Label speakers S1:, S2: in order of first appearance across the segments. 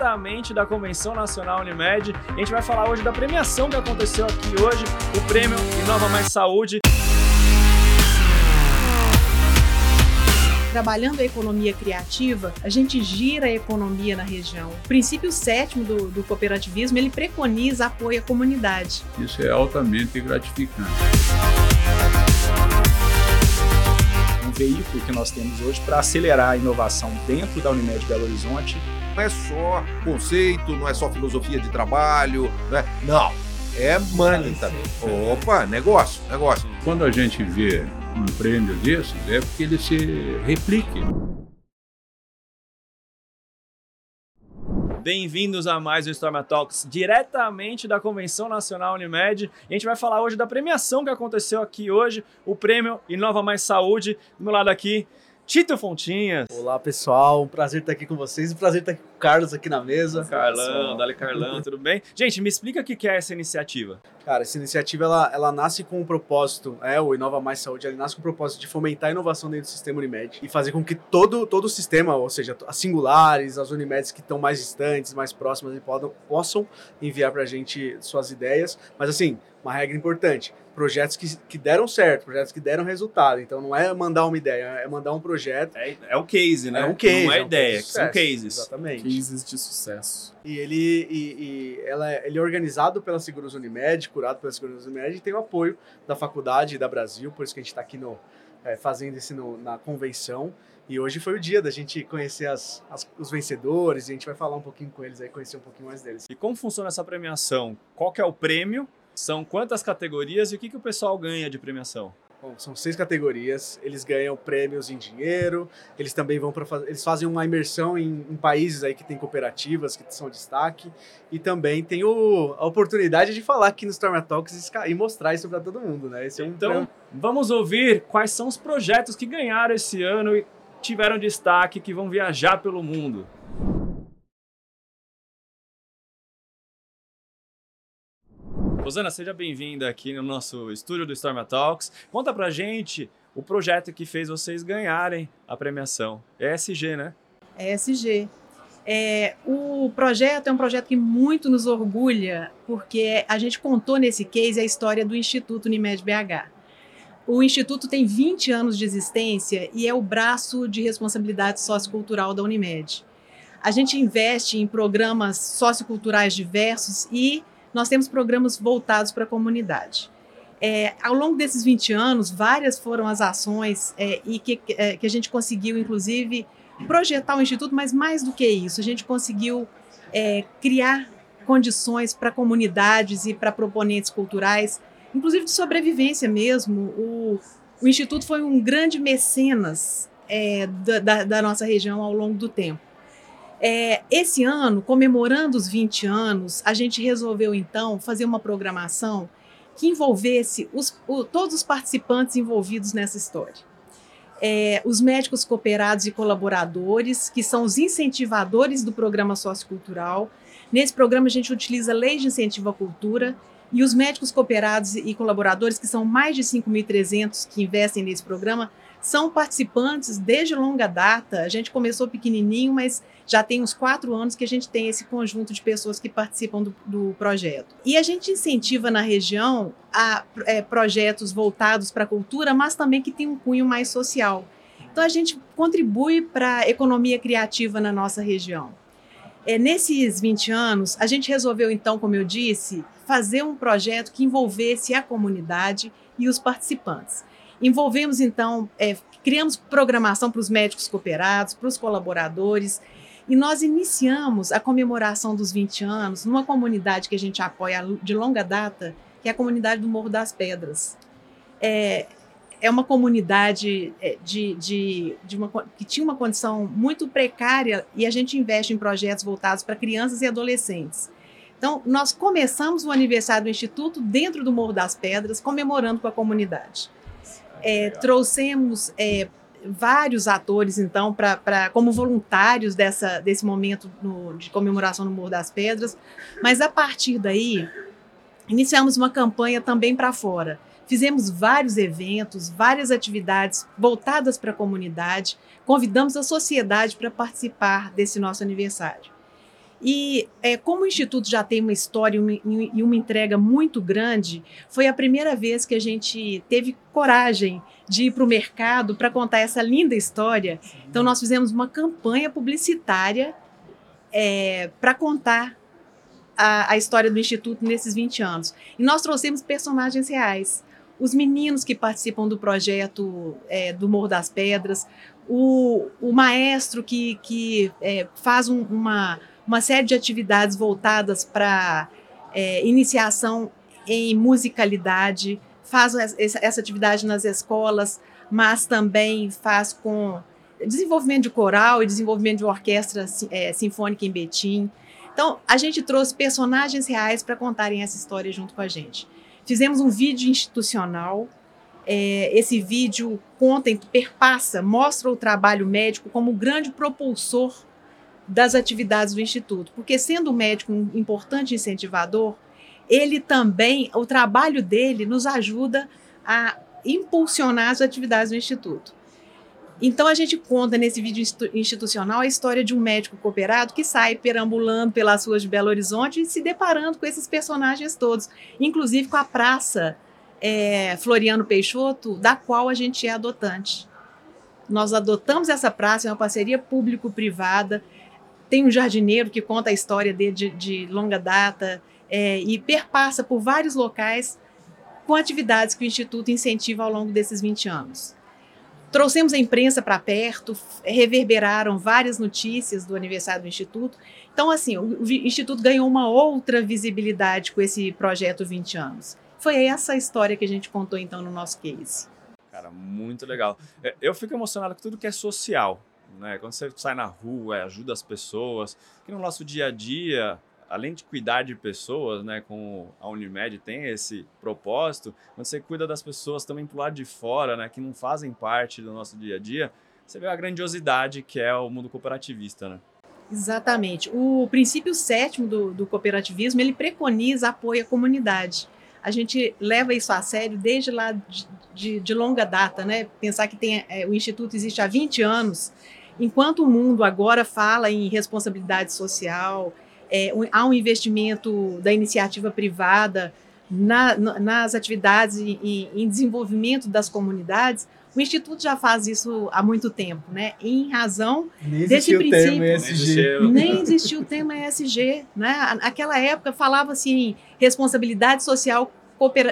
S1: diretamente da Convenção Nacional Unimed. A gente vai falar hoje da premiação que aconteceu aqui hoje, o Prêmio Inova Mais Saúde.
S2: Trabalhando a economia criativa, a gente gira a economia na região. O princípio sétimo do, do cooperativismo, ele preconiza apoio à comunidade.
S3: Isso é altamente gratificante.
S4: Veículo que nós temos hoje para acelerar a inovação dentro da Unimed Belo Horizonte.
S5: Não é só conceito, não é só filosofia de trabalho, não é, não, é money também. Opa, negócio, negócio.
S3: Quando a gente vê um prêmio desses, é porque ele se replique.
S1: Bem-vindos a mais um Storma Talks, diretamente da Convenção Nacional Unimed. E a gente vai falar hoje da premiação que aconteceu aqui hoje, o prêmio Inova Mais Saúde. Do meu lado aqui, Tito Fontinhas.
S6: Olá, pessoal. Um prazer estar aqui com vocês. Um prazer estar aqui Carlos aqui na mesa.
S1: Carlão, Dali Carlão, tudo bem? Gente, me explica o que é essa iniciativa.
S6: Cara, essa iniciativa ela, ela nasce com um propósito, é, o Inova Mais Saúde, ele nasce com o propósito de fomentar a inovação dentro do sistema Unimed e fazer com que todo, todo o sistema, ou seja, as singulares, as Unimeds que estão mais distantes, mais próximas, podam, possam enviar para a gente suas ideias. Mas assim, uma regra importante: projetos que, que deram certo, projetos que deram resultado. Então não é mandar uma ideia, é mandar um projeto.
S1: É, é o case, né?
S6: É um case.
S1: Não é,
S6: é um
S1: ideia, são cases.
S6: Exatamente.
S7: Cases de sucesso.
S6: E ele, e, e ela, é- ele é organizado pela Seguros Unimed, curado pela Seguros Unimed, e tem o apoio da faculdade e da Brasil, por isso que a gente está aqui no, é, fazendo isso no- na convenção. E hoje foi o dia da gente conhecer as, as- os vencedores, e a gente vai falar um pouquinho com eles aí, conhecer um pouquinho mais deles.
S1: E como funciona essa premiação? Qual que é o prêmio? São quantas categorias e o que, que o pessoal ganha de premiação?
S6: Bom, são seis categorias, eles ganham prêmios em dinheiro, eles também vão para eles fazem uma imersão em, em países aí que tem cooperativas que são destaque e também tem o, a oportunidade de falar aqui no Storm Talks e e mostrar isso para todo mundo, né? Esse é um
S1: Então, vamos ouvir quais são os projetos que ganharam esse ano e tiveram destaque, que vão viajar pelo mundo. Rosana, seja bem-vinda aqui no nosso estúdio do Storm Talks. Conta pra gente o projeto que fez vocês ganharem a premiação. ESG, né?
S2: ESG. É, o projeto é um projeto que muito nos orgulha, porque a gente contou nesse case a história do Instituto Unimed BH. O Instituto tem 20 anos de existência e é o braço de responsabilidade sociocultural da Unimed. A gente investe em programas socioculturais diversos e nós temos programas voltados para a comunidade. É, ao longo desses 20 anos, várias foram as ações é, e que, é, que a gente conseguiu, inclusive, projetar o Instituto, mas mais do que isso, a gente conseguiu é, criar condições para comunidades e para proponentes culturais, inclusive de sobrevivência mesmo. O, o Instituto foi um grande mecenas é, da, da, da nossa região ao longo do tempo. É, esse ano, comemorando os 20 anos, a gente resolveu então fazer uma programação que envolvesse os, o, todos os participantes envolvidos nessa história. É, os médicos cooperados e colaboradores, que são os incentivadores do programa sociocultural. Nesse programa, a gente utiliza leis de incentivo à cultura e os médicos cooperados e colaboradores, que são mais de 5.300 que investem nesse programa, são participantes desde longa data. A gente começou pequenininho, mas já tem uns quatro anos que a gente tem esse conjunto de pessoas que participam do, do projeto. E a gente incentiva na região a é, projetos voltados para a cultura, mas também que tem um cunho mais social. Então a gente contribui para a economia criativa na nossa região. É, nesses 20 anos, a gente resolveu, então, como eu disse, fazer um projeto que envolvesse a comunidade e os participantes. Envolvemos, então, é, criamos programação para os médicos cooperados, para os colaboradores, e nós iniciamos a comemoração dos 20 anos numa comunidade que a gente apoia de longa data, que é a comunidade do Morro das Pedras. É, é uma comunidade de, de, de uma, que tinha uma condição muito precária e a gente investe em projetos voltados para crianças e adolescentes. Então, nós começamos o aniversário do Instituto dentro do Morro das Pedras, comemorando com a comunidade. É, trouxemos é, vários atores, então, pra, pra, como voluntários dessa, desse momento no, de comemoração no Morro das Pedras, mas a partir daí, iniciamos uma campanha também para fora. Fizemos vários eventos, várias atividades voltadas para a comunidade, convidamos a sociedade para participar desse nosso aniversário. E é, como o Instituto já tem uma história e uma, e uma entrega muito grande, foi a primeira vez que a gente teve coragem de ir para o mercado para contar essa linda história. Então, nós fizemos uma campanha publicitária é, para contar a, a, história do Instituto nesses 20 anos. E nós trouxemos personagens reais. Os meninos que participam do projeto é, do Morro das Pedras, o, o maestro que, que é, faz um, uma, uma série de atividades voltadas para é, iniciação em musicalidade, faz essa atividade nas escolas, mas também faz com desenvolvimento de coral e desenvolvimento de orquestra é, sinfônica em Betim. Então, a gente trouxe personagens reais para contarem essa história junto com a gente. Fizemos um vídeo institucional. É, esse vídeo conta, perpassa, mostra o trabalho médico como grande propulsor das atividades do Instituto, porque sendo o médico um importante incentivador, ele também, o trabalho dele nos ajuda a impulsionar as atividades do Instituto. Então a gente conta nesse vídeo institucional a história de um médico cooperado que sai perambulando pelas ruas de Belo Horizonte e se deparando com esses personagens todos, inclusive com a praça é, Floriano Peixoto, da qual a gente é adotante. Nós adotamos essa praça, é uma parceria público-privada. Tem um jardineiro que conta a história dele de, de longa data é, e perpassa por vários locais com atividades que o Instituto incentiva ao longo desses 20 anos. Trouxemos a imprensa para perto, reverberaram várias notícias do aniversário do Instituto. Então, assim, o, Instituto ganhou uma outra visibilidade com esse projeto 20 anos. Foi essa a história que a gente contou, então, no nosso case.
S1: Cara, muito legal. É, eu fico emocionado com tudo que é social. Né? Quando você sai na rua, ajuda as pessoas, que no nosso dia a dia além de cuidar de pessoas, né, com a Unimed tem esse propósito, quando você cuida das pessoas também pro lado de fora, né, que não fazem parte do nosso dia a dia, você vê a grandiosidade que é o mundo cooperativista, né?
S2: Exatamente. O princípio sétimo do, do cooperativismo, ele preconiza apoio à comunidade. A gente leva isso a sério desde lá de, de, de longa data, né? Pensar que tem, é, o Instituto existe há 20 anos, enquanto o mundo agora fala em responsabilidade social, é, um, há um investimento da iniciativa privada na, nas atividades e, em desenvolvimento das comunidades, o Instituto já faz isso há muito tempo, né? Em razão
S6: nem
S2: desse princípio.
S6: O ESG.
S2: Nem existiu o tema ESG. Né? Naquela época falava-se em responsabilidade social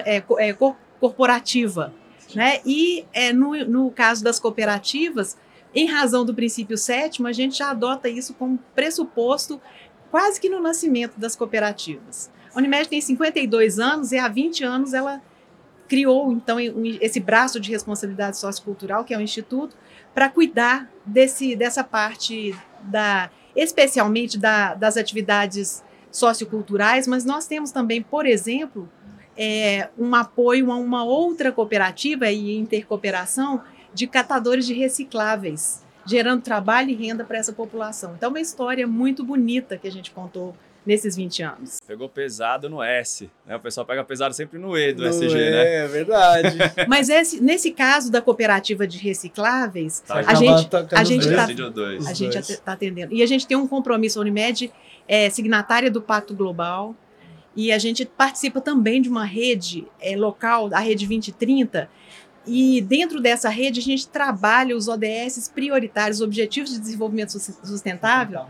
S2: é, é, corporativa. Né? E é, no, no caso das cooperativas, em razão do princípio sétimo, a gente já adota isso como pressuposto quase que no nascimento das cooperativas. A Unimed tem 52 anos e há 20 anos ela criou então esse braço de responsabilidade sociocultural, que é o instituto, para cuidar desse, dessa parte da especialmente da, das atividades socioculturais, mas nós temos também, por exemplo, é, um apoio a uma outra cooperativa e intercooperação de catadores de recicláveis gerando trabalho e renda para essa população. Então, é uma história muito bonita que a gente contou nesses 20 anos.
S1: Pegou pesado no S, né? O pessoal pega pesado sempre no E do
S6: no
S1: SG,
S6: é,
S1: né?
S6: É verdade.
S2: Mas esse, nesse caso da cooperativa de recicláveis, tá, a, gente, a gente está a gente está atendendo. E a gente tem um compromisso, a Unimed é signatária do Pacto Global, e a gente participa também de uma rede é, local, a Rede 2030, e dentro dessa rede a gente trabalha os ODS prioritários, Objetivos de Desenvolvimento Sustentável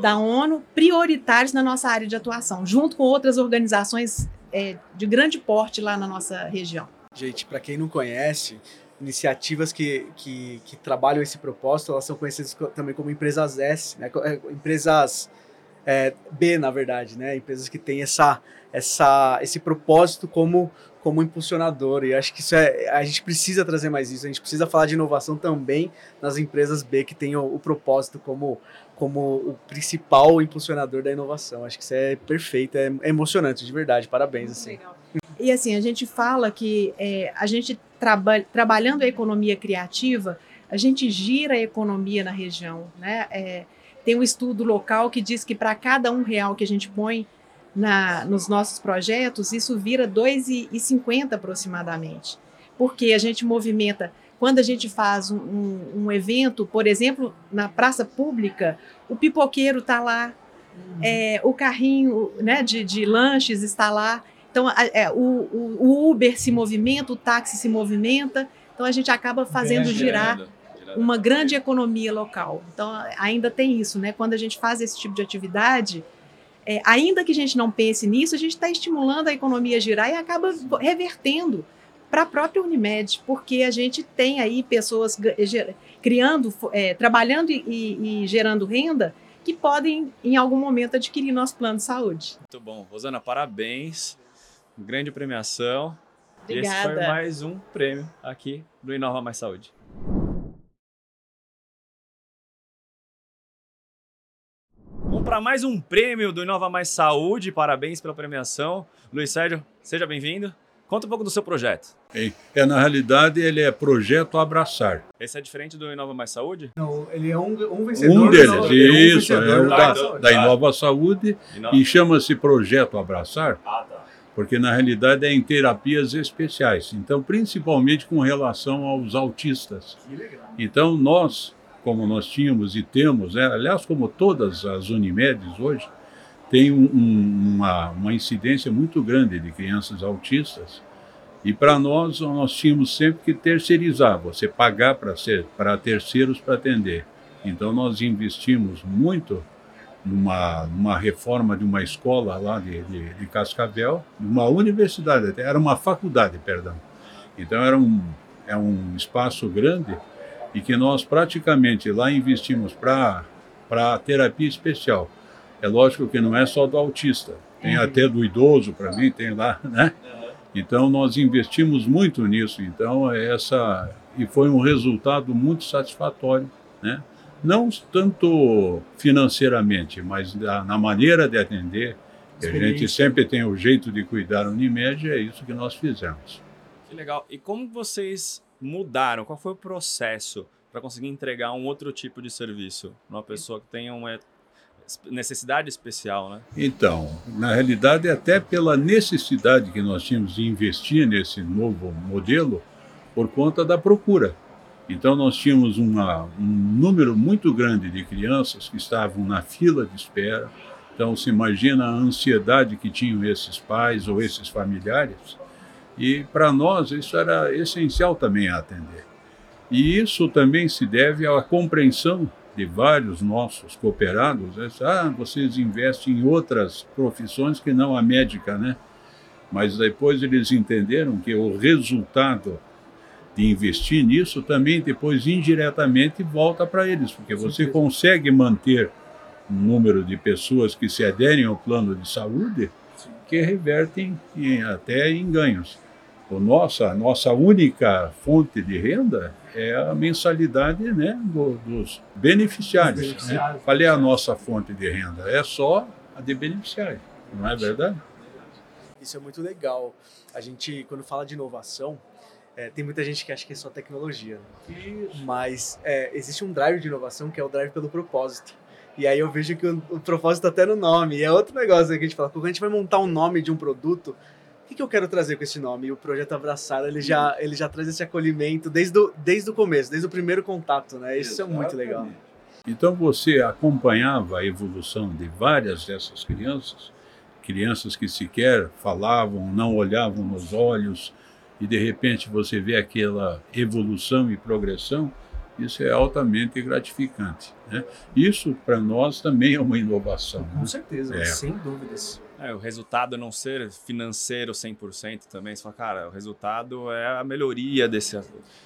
S2: da ONU, prioritários na nossa área de atuação, junto com outras organizações é, de grande porte lá na nossa região.
S6: Gente, para quem não conhece, iniciativas que, que, que, trabalham esse propósito, elas são conhecidas também como empresas S, né? É, empresas é, B, na verdade, né? Empresas que têm essa, essa, esse propósito como como impulsionador. E acho que isso é. A gente precisa trazer mais isso. A gente precisa falar de inovação também nas empresas B que têm o, o propósito como, como o principal impulsionador da inovação. Acho que isso é perfeito, é, é emocionante, de verdade. Parabéns, assim. Legal.
S2: E assim, a gente fala que é, a gente traba trabalhando a economia criativa, a gente gira a economia na região. Né? É, tem um estudo local que diz que para cada um real que a gente põe na, nos nossos projetos, isso vira 2,50 aproximadamente. Porque a gente movimenta, quando a gente faz um, um, um evento, por exemplo, na praça pública, o pipoqueiro está lá é, o carrinho né, de, de lanches está lá. Então, a- é, o, o- o Uber se movimenta, o táxi se movimenta. Então, a gente acaba fazendo girar uma grande economia local. Então, ainda tem isso, né? Quando a gente faz esse tipo de atividade, é, ainda que a gente não pense nisso, a gente está estimulando a economia a girar e acaba revertendo para a própria Unimed, porque a gente tem aí pessoas ger- criando, é, trabalhando e, e- gerando renda que podem, em algum momento, adquirir nosso plano de saúde.
S1: Muito bom. Rosana, parabéns. Grande premiação. E esse foi
S2: Obrigada.
S1: mais um prêmio aqui do Inova Mais Saúde. Para mais um prêmio do Inova Mais Saúde. Parabéns pela premiação. Luiz Sérgio, seja bem-vindo. Conta um pouco do seu projeto.
S3: É, é, na realidade, ele é Projeto Abraçar.
S1: Esse é diferente do Inova Mais Saúde?
S6: Não, ele é um, um vencedor.
S3: Um deles,
S6: Inova- ele um
S3: isso, é
S6: vencedor
S3: o
S6: do
S3: da,
S6: Inova Saúde.
S3: da Inova Saúde
S1: Inova-
S3: e chama-se Projeto Abraçar,
S1: Ah, tá.
S3: porque na realidade é em terapias especiais, então principalmente com relação aos autistas.
S6: Que legal.
S3: Então nós, como nós tínhamos e temos, né, aliás como todas as Unimedes hoje, tem um- um- uma, uma incidência muito grande de crianças autistas e para nós nós tínhamos sempre que terceirizar, você pagar para ser para terceiros para atender. Então nós investimos muito numa, numa reforma de uma escola lá de, de, de Cascavel, uma universidade, era uma faculdade, perdão. Então era um, é um espaço grande e que nós praticamente lá investimos para terapia especial. É lógico que não é só do autista, tem até do idoso para mim, tem lá, né? Então nós investimos muito nisso, então é essa e foi um resultado muito satisfatório, né? Não tanto financeiramente, mas da, na maneira de atender. A gente sempre tem o jeito de cuidar da Unimed, é isso que nós fizemos.
S1: Que legal. E como vocês mudaram? Qual foi o processo para conseguir entregar um outro tipo de serviço numa pessoa que tenha uma es- necessidade especial, né?
S3: Então, na realidade, até pela necessidade que nós tínhamos de investir nesse novo modelo, por conta da procura. Então, nós tínhamos uma, um número muito grande de crianças que estavam na fila de espera. Então, se imagina a ansiedade que tinham esses pais ou esses familiares. E para nós, isso era essencial também a atender. E isso também se deve à compreensão de vários nossos cooperados. né? Ah, vocês investem em outras profissões que não a médica, né? Mas depois eles entenderam que o resultado de investir nisso também depois indiretamente volta para eles, porque você consegue manter um número de pessoas que se aderem ao plano de saúde que revertem em, até em ganhos. O nossa, a nossa única fonte de renda é a mensalidade né, do- dos beneficiários.
S6: Dos beneficiários.
S3: Né? Qual é a nossa fonte de renda? É só a de beneficiário, não é verdade?
S6: Isso é muito legal. A gente, quando fala de inovação, é, tem muita gente que acha que é só tecnologia. né? Mas é, existe um drive de inovação que é o drive pelo propósito. E aí eu vejo que o, o propósito tá até no nome. E é outro negócio que a gente fala. Quando a gente vai montar um nome de um produto, o que, que eu quero trazer com esse nome? E o projeto Abraçar, ele já, ele já traz esse acolhimento desde o, desde o começo, desde o primeiro contato, né? Isso é muito legal.
S3: Então você acompanhava a evolução de várias dessas crianças, crianças que sequer falavam, não olhavam nos olhos, e de repente você vê aquela evolução e progressão, isso é altamente gratificante. Né? Isso para nós também é uma inovação.
S6: Com
S3: né?
S6: certeza,
S3: É.
S6: sem dúvidas.
S1: É, o resultado não ser financeiro 100% também. Você fala, cara, o resultado é a melhoria desse.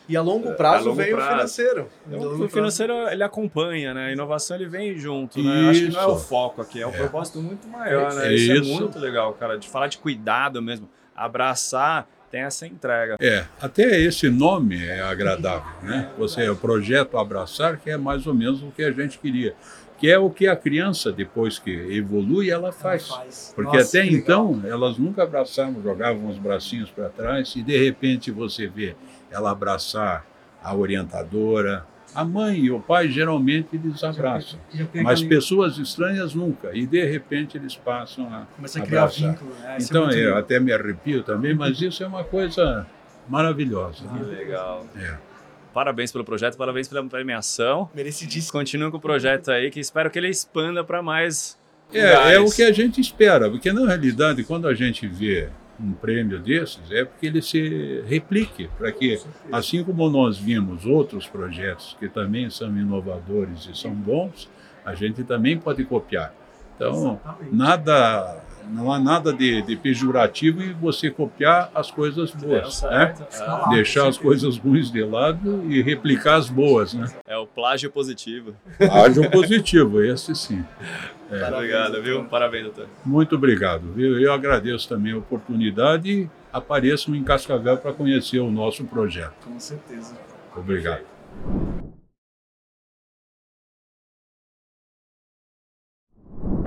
S6: E a longo prazo
S1: a longo
S6: veio
S1: prazo.
S6: o financeiro.
S1: O
S6: prazo-
S1: financeiro ele acompanha, né? A inovação ele vem junto, né? Acho que não é o foco aqui, é um
S3: É.
S1: propósito muito maior, né? Isso,
S3: Isso.
S1: é muito legal, cara. De falar de cuidado mesmo, abraçar, tem essa entrega.
S3: É, até esse nome é agradável, né? Você, o projeto Abraçar, que é mais ou menos o que a gente queria, que é o que a criança, depois que evolui, ela faz.
S6: Faz.
S3: Porque
S6: Nossa,
S3: até então elas nunca abraçavam, jogavam os bracinhos para trás e de repente você vê ela abraçar a orientadora, a mãe e o pai geralmente eles abraçam,
S6: Já
S3: mas pessoas estranhas nunca e de repente eles passam a
S6: Começa a criar
S3: abraçar.
S6: vínculo, né? É
S3: Então
S6: muito
S3: eu
S6: legal.
S3: até me arrepio também, mas isso é uma coisa maravilhosa.
S1: Que
S3: né?
S1: legal.
S3: É.
S1: Parabéns pelo projeto, parabéns pela premiação.
S6: Merecidíssimo.
S1: Continua com o projeto aí, que espero que ele expanda para mais
S3: É, é o que a gente espera, porque na realidade, quando a gente vê um prêmio desses, é porque ele se replique, para que, assim como nós vimos outros projetos que também são inovadores e são bons, a gente também pode copiar. Então, nada não há nada de, de, pejorativo em você copiar as coisas boas, é, né? É. Deixar as coisas ruins de lado e replicar as boas, né?
S1: É o plágio positivo.
S3: Plágio positivo, esse sim.
S1: É. Obrigado, viu? Parabéns, doutor.
S3: Muito obrigado, viu? Eu agradeço também a oportunidade e apareçam em Cascavel para conhecer o nosso projeto.
S6: Com certeza.
S3: Obrigado.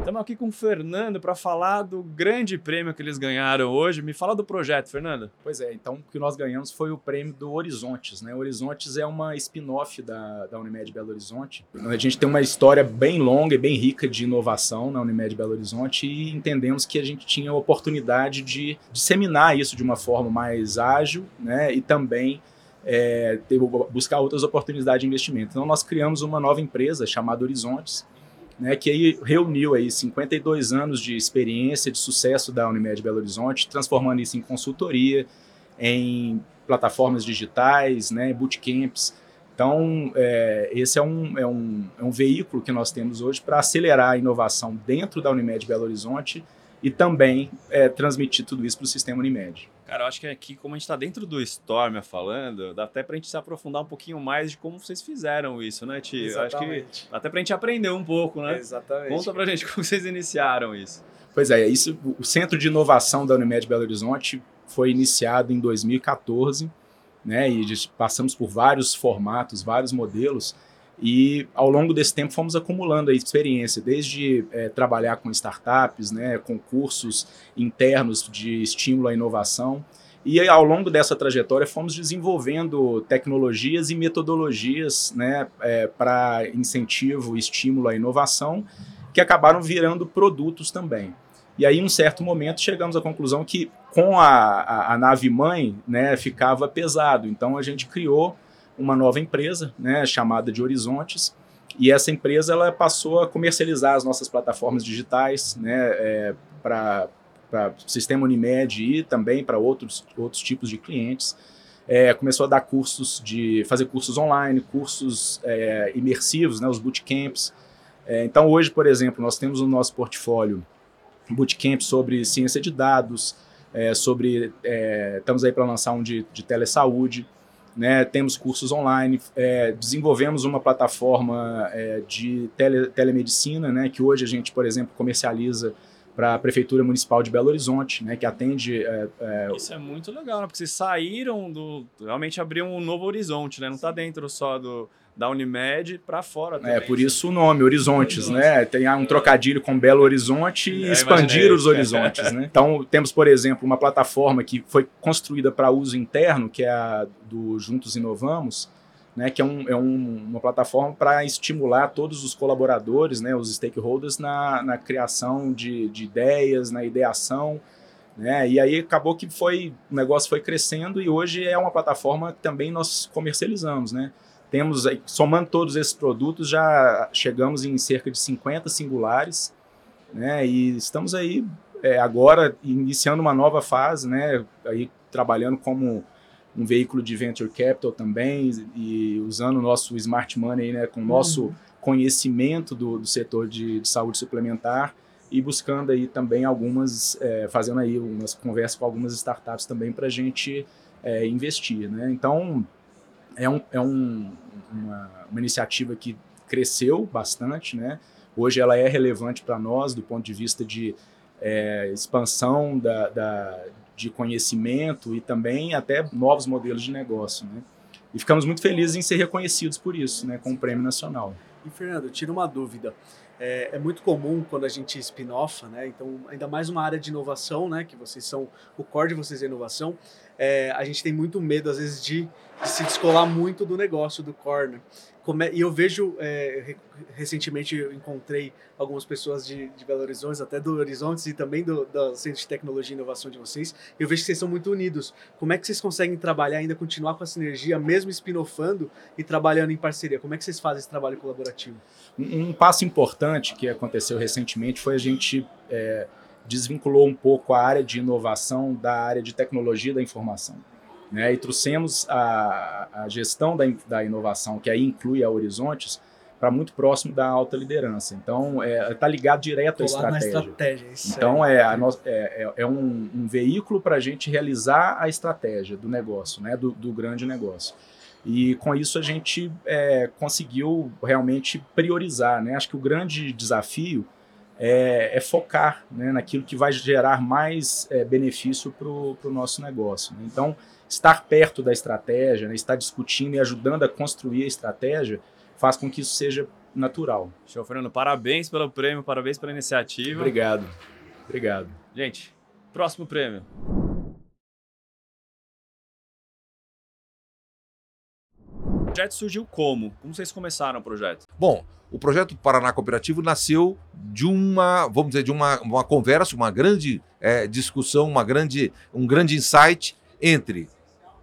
S1: Estamos aqui com o Fernando para falar do grande prêmio que eles ganharam hoje. Me fala do projeto, Fernando.
S4: Pois é, então o que nós ganhamos foi o prêmio do Horizontes. Né? O Horizontes é uma spin-off da, da Unimed Belo Horizonte. A gente tem uma história bem longa e bem rica de inovação na Unimed Belo Horizonte e entendemos que a gente tinha a oportunidade de disseminar isso de uma forma mais ágil né? e também é, ter, buscar outras oportunidades de investimento. Então nós criamos uma nova empresa chamada Horizontes, né, que aí reuniu aí 52 anos de experiência, de sucesso da Unimed Belo Horizonte, transformando isso em consultoria, em plataformas digitais, né, bootcamps. Então, é, esse é um, é, um, é um veículo que nós temos hoje para acelerar a inovação dentro da Unimed Belo Horizonte e também é, transmitir tudo isso para o sistema Unimed.
S1: Cara, eu acho que aqui, como a gente está dentro do Storm falando, dá até para a gente se aprofundar um pouquinho mais de como vocês fizeram isso, né, Tio? Exatamente. Acho que dá até para a gente aprender um pouco, né?
S6: Exatamente.
S1: Conta para a gente como vocês iniciaram isso.
S4: Pois é, isso, o Centro de Inovação da Unimed Belo Horizonte foi iniciado em 2014, né, e passamos por vários formatos, vários modelos, e ao longo desse tempo fomos acumulando a experiência, desde é, trabalhar com startups, né, com cursos internos de estímulo à inovação. E ao longo dessa trajetória fomos desenvolvendo tecnologias e metodologias né, é, para incentivo estímulo à inovação, que acabaram virando produtos também. E aí, em um certo momento, chegamos à conclusão que com a, a, a nave mãe né, ficava pesado. Então a gente criou uma nova empresa, né, chamada de Horizontes, e essa empresa ela passou a comercializar as nossas plataformas digitais, né, é, para sistema Unimed e também para outros, outros tipos de clientes. É, começou a dar cursos de fazer cursos online, cursos é, imersivos, né, os bootcamps. É, então hoje, por exemplo, nós temos no nosso portfólio bootcamp sobre ciência de dados, é, sobre é, estamos aí para lançar um de, de telesaúde né, temos cursos online, é, desenvolvemos uma plataforma é, de tele, telemedicina, né, que hoje a gente, por exemplo, comercializa para a Prefeitura Municipal de Belo Horizonte, né, que atende. É,
S1: é, Isso é muito legal, né, porque vocês saíram do. realmente abriram um novo horizonte, né? Não está dentro só do, da Unimed para fora
S4: também. É, por isso o nome, Horizontes, né? Tem um trocadilho com Belo Horizonte e é, expandir os horizontes, né? Então, temos, por exemplo, uma plataforma que foi construída para uso interno, que é a do Juntos Inovamos, né, que é, um, é um, uma plataforma para estimular todos os colaboradores, né, os stakeholders, na, na criação de, de ideias, na ideação, né, e aí acabou que foi, o negócio foi crescendo e hoje é uma plataforma que também nós comercializamos, né, temos, somando todos esses produtos, já chegamos em cerca de 50 singulares, né? E estamos aí é, agora iniciando uma nova fase, né? Aí trabalhando como um veículo de venture capital também e usando o nosso smart money, né? Com o nosso uhum. conhecimento do, do setor de, de, saúde suplementar e buscando aí também algumas, é, fazendo aí umas conversas com algumas startups também para a gente é, investir, né? Então é, um, é um, uma, uma iniciativa que cresceu bastante, né? Hoje ela é relevante para nós do ponto de vista de é, expansão da, da, de conhecimento e também até novos modelos de negócio, né? E ficamos muito felizes em ser reconhecidos por isso, né, com o Prêmio Nacional.
S6: E Fernando, tira uma dúvida. É, é, muito comum quando a gente spin-off, né? Então, ainda mais uma área de inovação, né? Que vocês são, o core de vocês é inovação. É, a gente tem muito medo, às vezes, de de se descolar muito do negócio, do core. Né? Come- e eu vejo, é, re- recentemente eu encontrei algumas pessoas de, de Belo Horizonte, até do Horizontes e também do, do Centro de Tecnologia e Inovação de vocês. Eu vejo que vocês são muito unidos. Como é que vocês conseguem trabalhar ainda, continuar com a sinergia, mesmo espinofando e trabalhando em parceria? Como é que vocês fazem esse trabalho colaborativo?
S4: Um, um passo importante que aconteceu recentemente foi a gente é, desvinculou um pouco a área de inovação da área de tecnologia da informação. Né? E trouxemos a, a gestão da, da inovação, que aí inclui a Horizontes, para muito próximo da alta liderança. Então, está ligado direto à estratégia.
S6: estratégia.
S4: Então, é, a no- é, é- é um, um veículo para a gente realizar a estratégia do negócio, né, do, do grande negócio. E com isso a gente é, conseguiu realmente priorizar. Né? Acho que o grande desafio é, é focar né, naquilo que vai gerar mais é, benefício para o nosso negócio. né? Então, estar perto da estratégia, né, estar discutindo e ajudando a construir a estratégia, faz com que isso seja natural.
S1: Show, Fernando. Parabéns pelo prêmio, parabéns pela iniciativa.
S4: Obrigado. Obrigado.
S1: Gente, próximo prêmio. O projeto surgiu como? Como vocês começaram o projeto?
S5: Bom, o projeto Paraná Cooperativo nasceu de uma, vamos dizer, de uma, uma conversa, uma grande eh, discussão, uma grande, um grande insight entre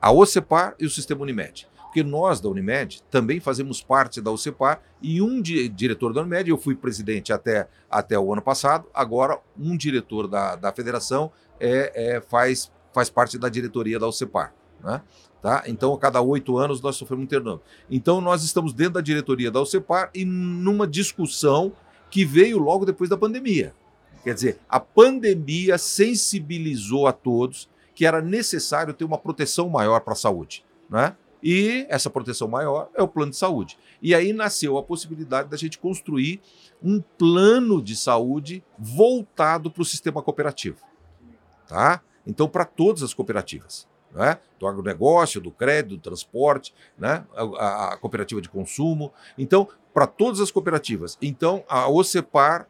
S5: a OCEPAR e o Sistema Unimed. Porque nós da Unimed também fazemos parte da OCEPAR e um di- diretor da Unimed, eu fui presidente até, até o ano passado, agora um diretor da, da federação é, é, faz, faz parte da diretoria da OCEPAR. Né? Tá? Então, a cada oito anos nós sofremos um turnover. Então, nós estamos dentro da diretoria da OCEPAR e numa discussão que veio logo depois da pandemia. Quer dizer, a pandemia sensibilizou a todos que era necessário ter uma proteção maior para a saúde. Né? E essa proteção maior é o plano de saúde. E aí nasceu a possibilidade da gente construir um plano de saúde voltado para o sistema cooperativo. Tá? Então, para todas as cooperativas né? do agronegócio, do crédito, do transporte, né? a, a- cooperativa de consumo. Então, para todas as cooperativas. Então, a OCEPAR,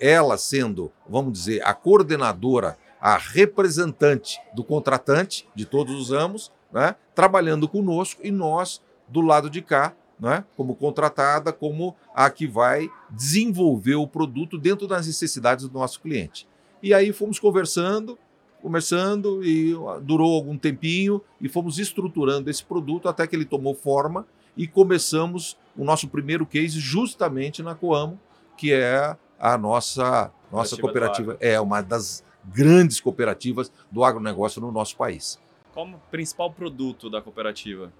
S5: ela sendo, vamos dizer, a coordenadora, a representante do contratante de todos os ramos, né? trabalhando conosco e nós, do lado de cá, né? como contratada, como a que vai desenvolver o produto dentro das necessidades do nosso cliente. E aí fomos conversando, conversando e durou algum tempinho e fomos estruturando esse produto até que ele tomou forma e começamos o nosso primeiro case justamente na Coamo, que é a nossa nossa
S1: Cooperativa
S5: cooperativa, é uma das grandes cooperativas do agronegócio no nosso país.
S1: Qual o principal produto da cooperativa?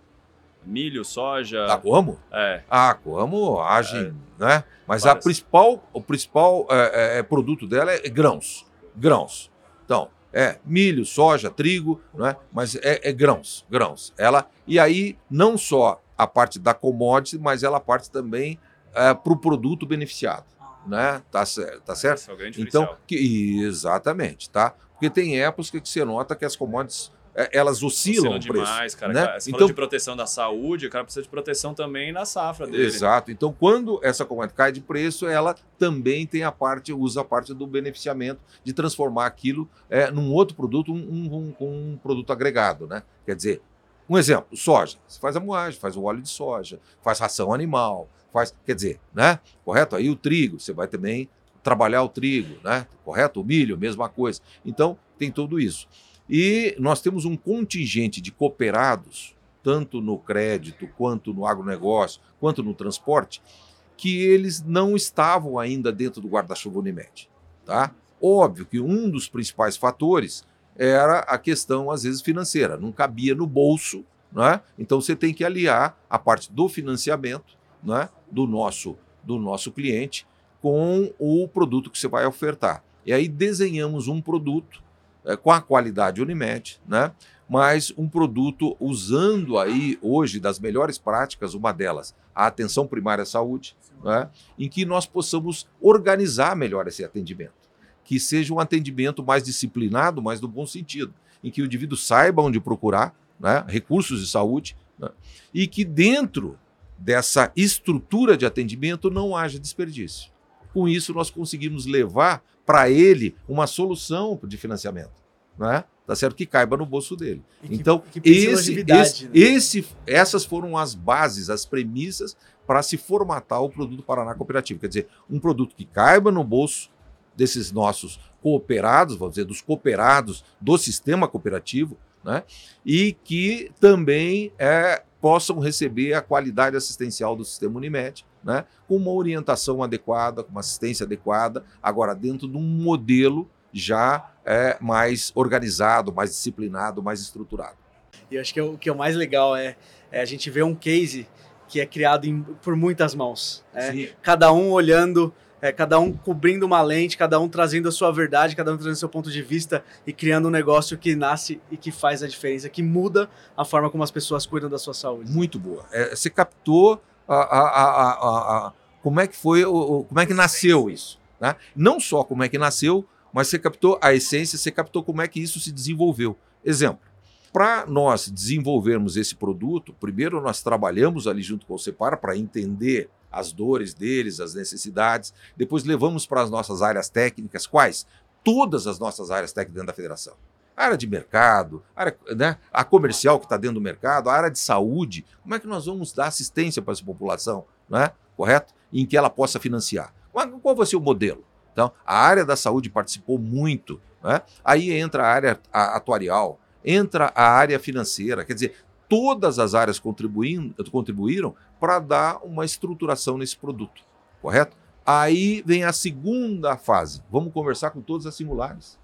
S1: Milho, soja?
S5: A Coamo?
S1: É.
S5: A Coamo age, né? Mas a principal, o principal é, é, é, produto dela é grãos, grãos. Então, é milho, soja, trigo, né? Mas é, é grãos, grãos. Ela e aí não só a parte da commodity, mas ela parte também para o produto beneficiado, né? Tá, tá certo?
S1: É
S5: Então, que, exatamente, tá? Porque tem épocas que você nota que as commodities é, elas oscilam
S1: Oscila
S5: o preço.
S1: demais, cara.
S5: né?
S1: Você
S5: Então,
S1: de proteção da saúde, o cara precisa de proteção também na safra dele.
S5: Exato. Então, quando essa commodity cai de preço, ela também tem a parte, usa a parte do beneficiamento de transformar aquilo é, num outro produto, um, um- um- um produto agregado, né? Quer dizer, um exemplo, soja. Você faz a moagem, faz o óleo de soja, faz ração animal, faz, quer dizer, né? Correto? Aí o trigo, você vai também trabalhar o trigo, né? Correto? O milho, mesma coisa. Então, tem tudo isso. E nós temos um contingente de cooperados, tanto no crédito, quanto no agronegócio, quanto no transporte, que eles não estavam ainda dentro do guarda-chuva Unimed. Tá? Óbvio que um dos principais fatores era a questão, às vezes, financeira. Não cabia no bolso, né? então você tem que aliar a parte do financiamento né? do, nosso, do nosso cliente com o produto que você vai ofertar. E aí desenhamos um produto eh, com a qualidade Unimed, né? mas um produto usando aí hoje das melhores práticas, uma delas, a atenção primária à saúde, né? em que nós possamos organizar melhor esse atendimento. Que seja um atendimento mais disciplinado, mas no bom sentido, em que o indivíduo saiba onde procurar né? recursos de saúde né? e que dentro dessa estrutura de atendimento não haja desperdício. Com isso, nós conseguimos levar para ele uma solução de financiamento. Né? tá certo? Que caiba no bolso dele.
S6: Que-
S5: então,
S6: que
S5: esse, esse,
S6: né?
S5: esse- essas foram as bases, as premissas para se formatar o produto Paraná Cooperativo. Quer dizer, um produto que caiba no bolso desses nossos cooperados, vamos dizer, dos cooperados do sistema cooperativo, né? e que também é, possam receber a qualidade assistencial do sistema Unimed, né? com uma orientação adequada, com uma assistência adequada, agora dentro de um modelo já é, mais organizado, mais disciplinado, mais estruturado.
S6: E acho que o que é o mais legal é, é a gente ver um case que é criado em- por muitas mãos.
S5: Sim.
S6: Cada um olhando, é, cada um cobrindo uma lente, cada um trazendo a sua verdade, cada um trazendo seu ponto de vista e criando um negócio que nasce e que faz a diferença, que muda a forma como as pessoas cuidam da sua saúde.
S5: Muito boa. É, você captou a, a- a- como é que foi, o- como é que nasceu isso. Né? Não só como é que nasceu, mas você captou a essência, você captou como é que isso se desenvolveu. Exemplo, para nós desenvolvermos esse produto, primeiro nós trabalhamos ali junto com o Separa para entender as dores deles, as necessidades, depois levamos para as nossas áreas técnicas, quais? Todas as nossas áreas técnicas dentro da federação. A área de mercado, a, área, né, a comercial que está dentro do mercado, a área de saúde, como é que nós vamos dar assistência para essa população, né, correto? Em que ela possa financiar. Qual, vai ser o modelo? Então, a área da saúde participou muito. Né? Aí entra a área atuarial, entra a área financeira, quer dizer, todas as áreas contribuindo, contribuíram para dar uma estruturação nesse produto, correto? Aí vem a segunda fase. Vamos conversar com todas as singulares.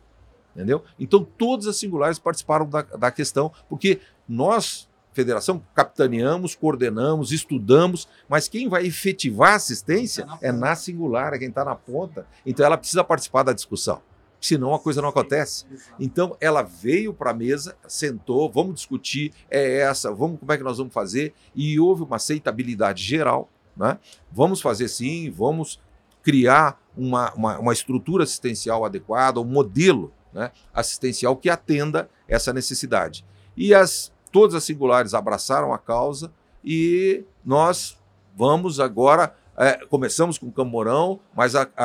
S5: Entendeu? Então, todas as singulares participaram da, da questão, porque nós, federação, capitaneamos, coordenamos, estudamos, mas quem vai efetivar a assistência é na singular, é quem está na ponta. Então, ela precisa participar da discussão, senão a coisa não acontece. Então, ela veio para a mesa, sentou, vamos discutir, é essa, vamos como é que nós vamos fazer, e houve uma aceitabilidade geral. Né? Vamos fazer sim, vamos criar uma, uma, uma estrutura assistencial adequada, um modelo né, assistencial que atenda essa necessidade. E as, todas as singulares abraçaram a causa e nós vamos agora. É, começamos com Camorão, mas a- a-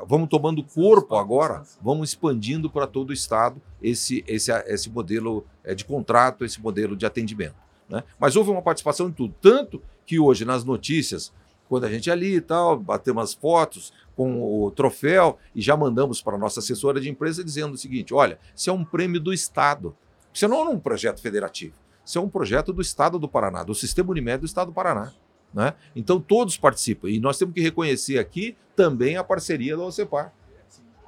S5: a- vamos tomando corpo agora, vamos expandindo para todo o estado esse, esse, esse modelo é, de contrato, esse modelo de atendimento. né? Mas houve uma participação em tudo. Tanto que hoje, nas notícias, quando a gente é ali e tal, batemos as fotos com o troféu e já mandamos para a nossa assessora de empresa dizendo o seguinte: olha, isso é um prêmio do Estado. Isso não é um projeto federativo. Isso é um projeto do Estado do Paraná, do Sistema Unimed do Estado do Paraná. Né? Então todos participam. E nós temos que reconhecer aqui também a parceria da OCEPAR.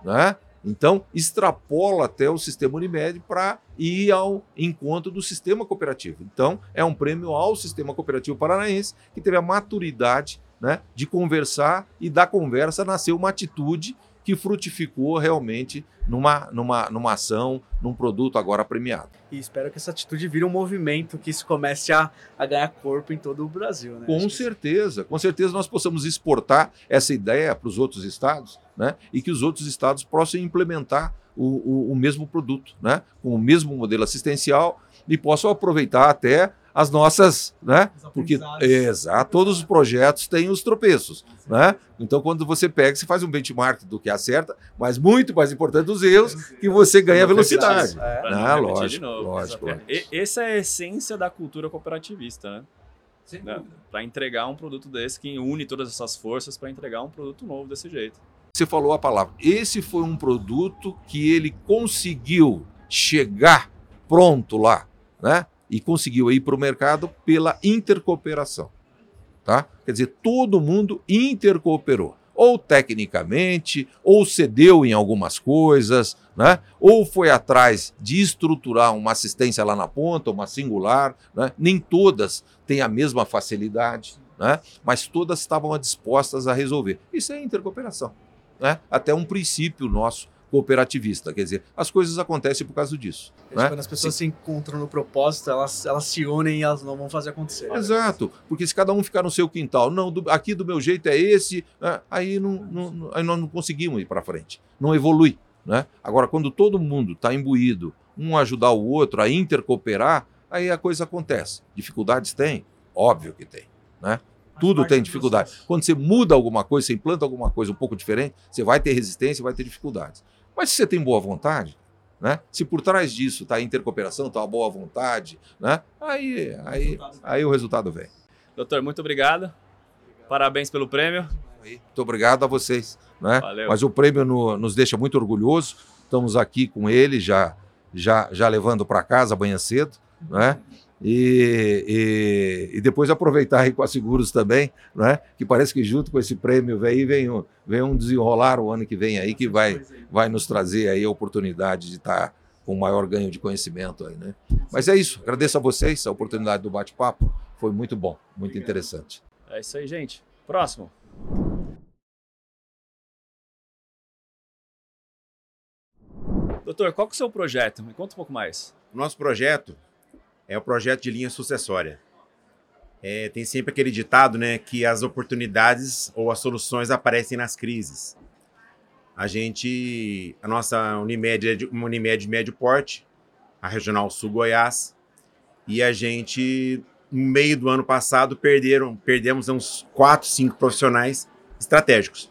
S5: Né? Então, extrapola até o sistema Unimed para ir ao encontro do sistema cooperativo. Então, é um prêmio ao sistema cooperativo paranaense que teve a maturidade né, de conversar e da conversa nasceu uma atitude que frutificou realmente numa, numa, numa ação, num produto agora premiado.
S6: E espero que essa atitude vire um movimento, que isso comece a, a ganhar corpo em todo o Brasil. Né?
S5: Com
S6: que-
S5: certeza, com certeza nós possamos exportar essa ideia para os outros estados, né? E que os outros estados possam implementar o, o, o mesmo produto, né? Com o mesmo modelo assistencial e possam aproveitar até as nossas, né? Porque exato, todos os projetos têm os tropeços, né? Então quando você pega, você faz um benchmark do que acerta, mas muito mais importante dos erros, que você ganha velocidade.
S6: É.
S1: Não
S5: Ah, lógico,
S1: de novo.
S5: lógico.
S1: E- essa é a essência da cultura cooperativista, né? né? Para entregar um produto desse que une todas essas forças para entregar um produto novo desse jeito.
S5: Você falou a palavra. Esse foi um produto que ele conseguiu chegar pronto lá, né? E conseguiu ir para o mercado pela intercooperação, tá? Quer dizer, todo mundo intercooperou, ou tecnicamente, ou cedeu em algumas coisas, né? Ou foi atrás de estruturar uma assistência lá na ponta, uma singular, né? Nem todas têm a mesma facilidade, né? Mas todas estavam dispostas a resolver. Isso é intercooperação né? até um princípio nosso cooperativista. Quer dizer, as coisas acontecem por causa disso.
S6: Acho
S5: né?
S6: Quando as pessoas se encontram no propósito, elas, elas se unem e elas não vão fazer acontecer.
S5: Exato, porque se cada um ficar no seu quintal, não, do- aqui do meu jeito é esse, né? aí, não, não- não- aí nós não conseguimos ir para frente, não evolui. Né? Agora, quando todo mundo está imbuído, um ajudar o outro a intercooperar, aí a coisa acontece. Dificuldades tem? Óbvio que tem. Né? Tudo tem dificuldade. Quando você muda alguma coisa, você implanta alguma coisa um pouco diferente, você vai ter resistência, vai ter dificuldades. Mas se você tem boa vontade, né? Se por trás disso está a intercooperação, está a boa vontade, né? Aí, aí, aí o resultado vem.
S1: Doutor, muito obrigado. Parabéns pelo prêmio.
S5: Muito obrigado a vocês. Né?
S1: Valeu.
S5: Mas o prêmio no- nos deixa muito orgulhoso. Estamos aqui com ele, já, já, já levando para casa amanhã cedo. Né? E, e, e depois aproveitar aí com a Seguros também, né? que parece que junto com esse prêmio vem, vem, um, vem um desenrolar o ano que vem aí, que vai, vai nos trazer aí a oportunidade de estar com maior ganho de conhecimento aí, né? Mas é isso, agradeço a vocês a oportunidade do bate-papo, foi muito bom, muito interessante.
S1: É isso aí, gente. Próximo. Doutor, qual que é o seu projeto? Me conta um pouco mais.
S7: O nosso projeto é o projeto de linha sucessória. É, tem sempre aquele ditado, né, que as oportunidades ou as soluções aparecem nas crises. A gente, a nossa Unimed é de- uma Unimed de médio porte, a Regional Sul Goiás, e a gente, no meio do ano passado, perderam, perdemos uns 4, 5 profissionais estratégicos.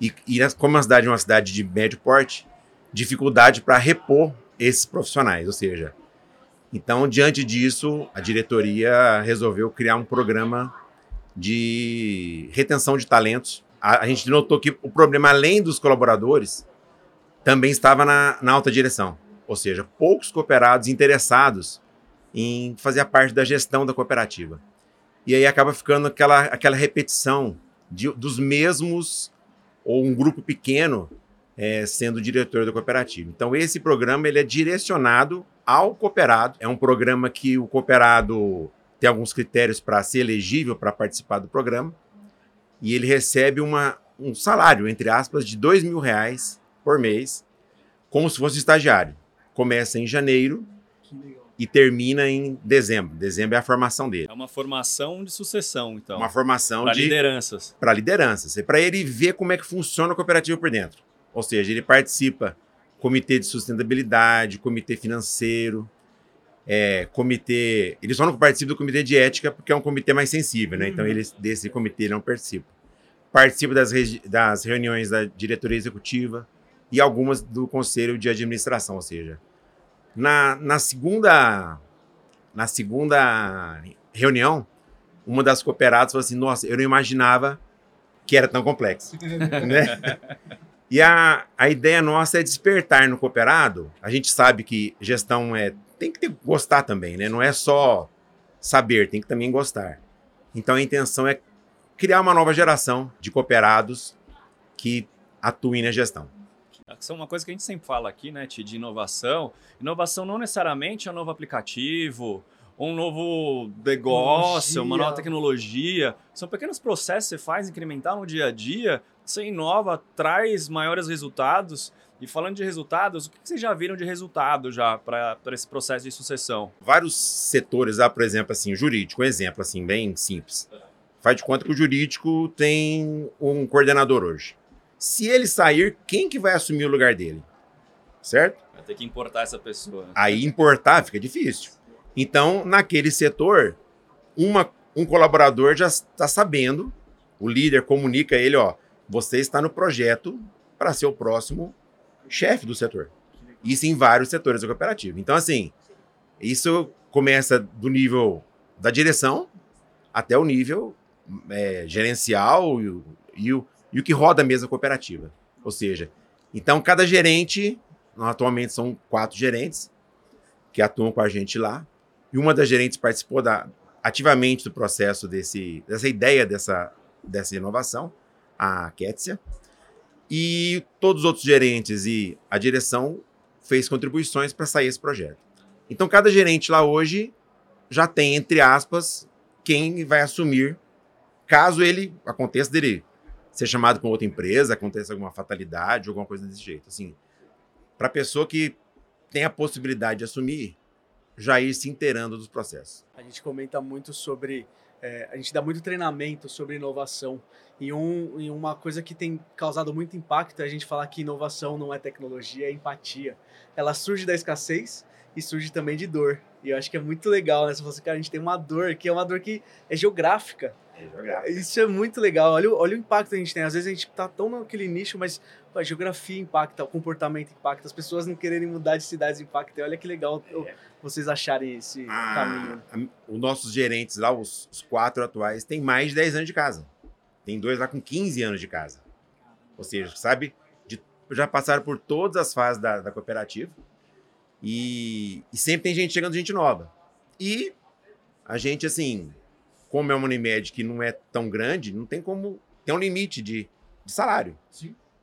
S7: E, e como a cidade é uma cidade de médio porte, dificuldade para repor esses profissionais, ou seja, então, diante disso, a diretoria resolveu criar um programa de retenção de talentos. A, a gente notou que o problema, além dos colaboradores, também estava na, na alta direção. Ou seja, poucos cooperados interessados em fazer parte da gestão da cooperativa. E aí acaba ficando aquela, aquela repetição de- dos mesmos, ou um grupo pequeno, eh, sendo diretor da cooperativa. Então, esse programa ele é direcionado ao cooperado. É um programa que o cooperado tem alguns critérios para ser elegível para participar do programa. E ele recebe uma, um salário, entre aspas, de dois mil reais por mês, como se fosse estagiário. Começa em janeiro e termina em dezembro. Dezembro é a formação dele.
S1: É uma formação de sucessão, então.
S7: Uma formação
S1: para
S7: de
S1: lideranças.
S7: para lideranças, é para ele ver como é que funciona a cooperativa por dentro. Ou seja, ele participa comitê de sustentabilidade, comitê financeiro, é, comitê. Ele só não participa do comitê de ética porque é um comitê mais sensível, né? Então ele desse comitê não participa. Participa das, das reuniões da diretoria executiva e algumas do conselho de administração, ou seja, na, na segunda na segunda reunião, uma das cooperadas falou assim: Nossa, eu não imaginava que era tão complexo. né? E a, a ideia nossa é despertar no cooperado. A gente sabe que gestão é tem que ter, gostar também, né? Não é só saber, tem que também gostar. Então a intenção é criar uma nova geração de cooperados que atuem na gestão.
S1: Isso é uma coisa que a gente sempre fala aqui, né, Ti, de inovação. Inovação não necessariamente é um novo aplicativo, um novo negócio, uma nova tecnologia. São pequenos processos que você faz incremental no dia a dia, você inova, traz maiores resultados. E falando de resultados, o que vocês já viram de resultado já para esse processo de sucessão?
S7: Vários setores, ah, por exemplo, assim, jurídico, um exemplo assim bem simples. Faz de conta que o jurídico tem um coordenador hoje. Se ele sair, quem que vai assumir o lugar dele? Certo?
S1: Vai ter que importar essa pessoa. né?
S7: Aí importar fica difícil. Então, naquele setor, uma, um colaborador já está sabendo, o líder comunica a ele, ó, você está no projeto para ser o próximo chefe do setor. Isso em vários setores da cooperativa. Então, assim, isso começa do nível da direção até o nível é, gerencial e o, e, o, e o que roda a mesa cooperativa. Ou seja, então cada gerente, atualmente são quatro gerentes que atuam com a gente lá, e uma das gerentes participou da, ativamente do processo desse, dessa ideia dessa, dessa inovação, a Kétia, e todos os outros gerentes e a direção fez contribuições para sair esse projeto. Então, cada gerente lá hoje já tem, entre aspas, quem vai assumir, caso ele aconteça dele ser chamado para outra empresa, aconteça alguma fatalidade, alguma coisa desse jeito. Assim, para a pessoa que tem a possibilidade de assumir, já ir se inteirando dos processos.
S6: A gente comenta muito sobre. É, a gente dá muito treinamento sobre inovação. E, um, e uma coisa que tem causado muito impacto é a gente falar que inovação não é tecnologia, é empatia. Ela surge da escassez e surge também de dor. E eu acho que é muito legal, né? Você fala assim, cara, a gente tem uma dor que é uma dor que é geográfica. Isso é muito legal. Olha, o- olha o impacto que a gente tem. Às vezes a gente tá tão naquele nicho, mas a geografia impacta, o comportamento impacta, as pessoas não quererem mudar de cidades impacta. Olha que legal o- vocês acharem esse
S7: Ah,
S6: caminho.
S7: a- os nossos gerentes lá, os, os quatro atuais, têm mais de 10 anos de casa. Tem dois lá com 15 anos de casa. Ou seja, sabe, de- já passaram por todas as fases da, da cooperativa. E, e sempre tem gente chegando, gente nova. E a gente, assim, como é uma Unimed que não é tão grande, não tem como. Tem um limite de, de salário.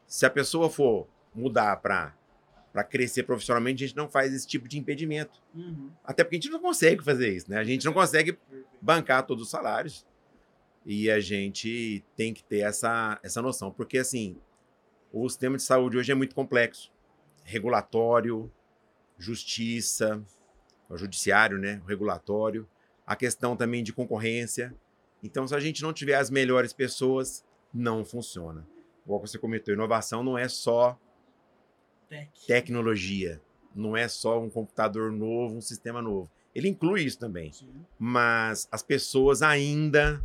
S7: Se a pessoa for mudar para crescer profissionalmente, a gente não faz esse tipo de impedimento. Até porque a gente não consegue fazer isso, né? A gente não consegue bancar todos os salários. E a gente tem que ter essa, essa noção. Porque, assim, o sistema de saúde hoje é muito complexo. Regulatório, justiça, o judiciário, né? O regulatório. A questão também de concorrência. Então, se a gente não tiver as melhores pessoas, não funciona. Igual você comentou, inovação não é só tecnologia. Não é só um computador novo, um sistema novo. Ele inclui isso também. Mas as pessoas ainda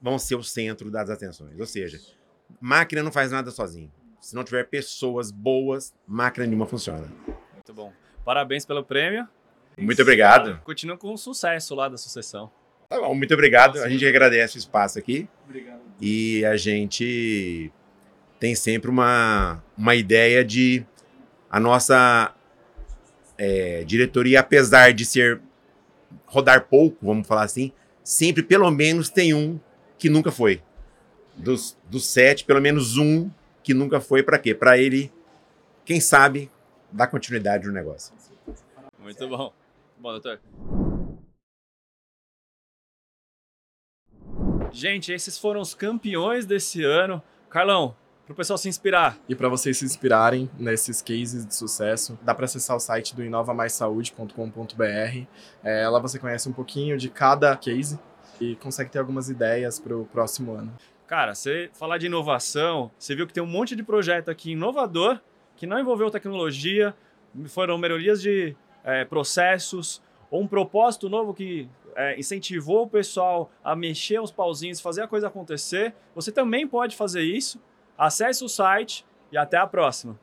S7: vão ser o centro das atenções. Ou seja, máquina não faz nada sozinho. Se não tiver pessoas boas, máquina nenhuma funciona.
S1: Muito bom. Parabéns pelo prêmio.
S7: Muito obrigado.
S1: Continua com o sucesso lá da sucessão.
S7: Tá bom, muito obrigado. A gente agradece o espaço aqui. E a gente tem sempre uma, uma ideia de a nossa é, diretoria, apesar de ser rodar pouco, vamos falar assim, sempre pelo menos tem um que nunca foi. Dos, dos sete, pelo menos um que nunca foi para quê? Para ele, quem sabe, dar continuidade no negócio.
S1: Muito bom. Bom, doutor. Gente, esses foram os campeões desse ano. Carlão, para o pessoal se inspirar.
S8: E para vocês se inspirarem nesses cases de sucesso, dá para acessar o site do inovamaissaude.com.br. É, lá você conhece um pouquinho de cada case e consegue ter algumas ideias para o próximo ano.
S1: Cara, você falar de inovação, você viu que tem um monte de projeto aqui inovador que não envolveu tecnologia, foram melhorias de é, processos, um propósito novo que é, incentivou o pessoal a mexer os pauzinhos, fazer a coisa acontecer. Você também pode fazer isso. Acesse o site e até a próxima.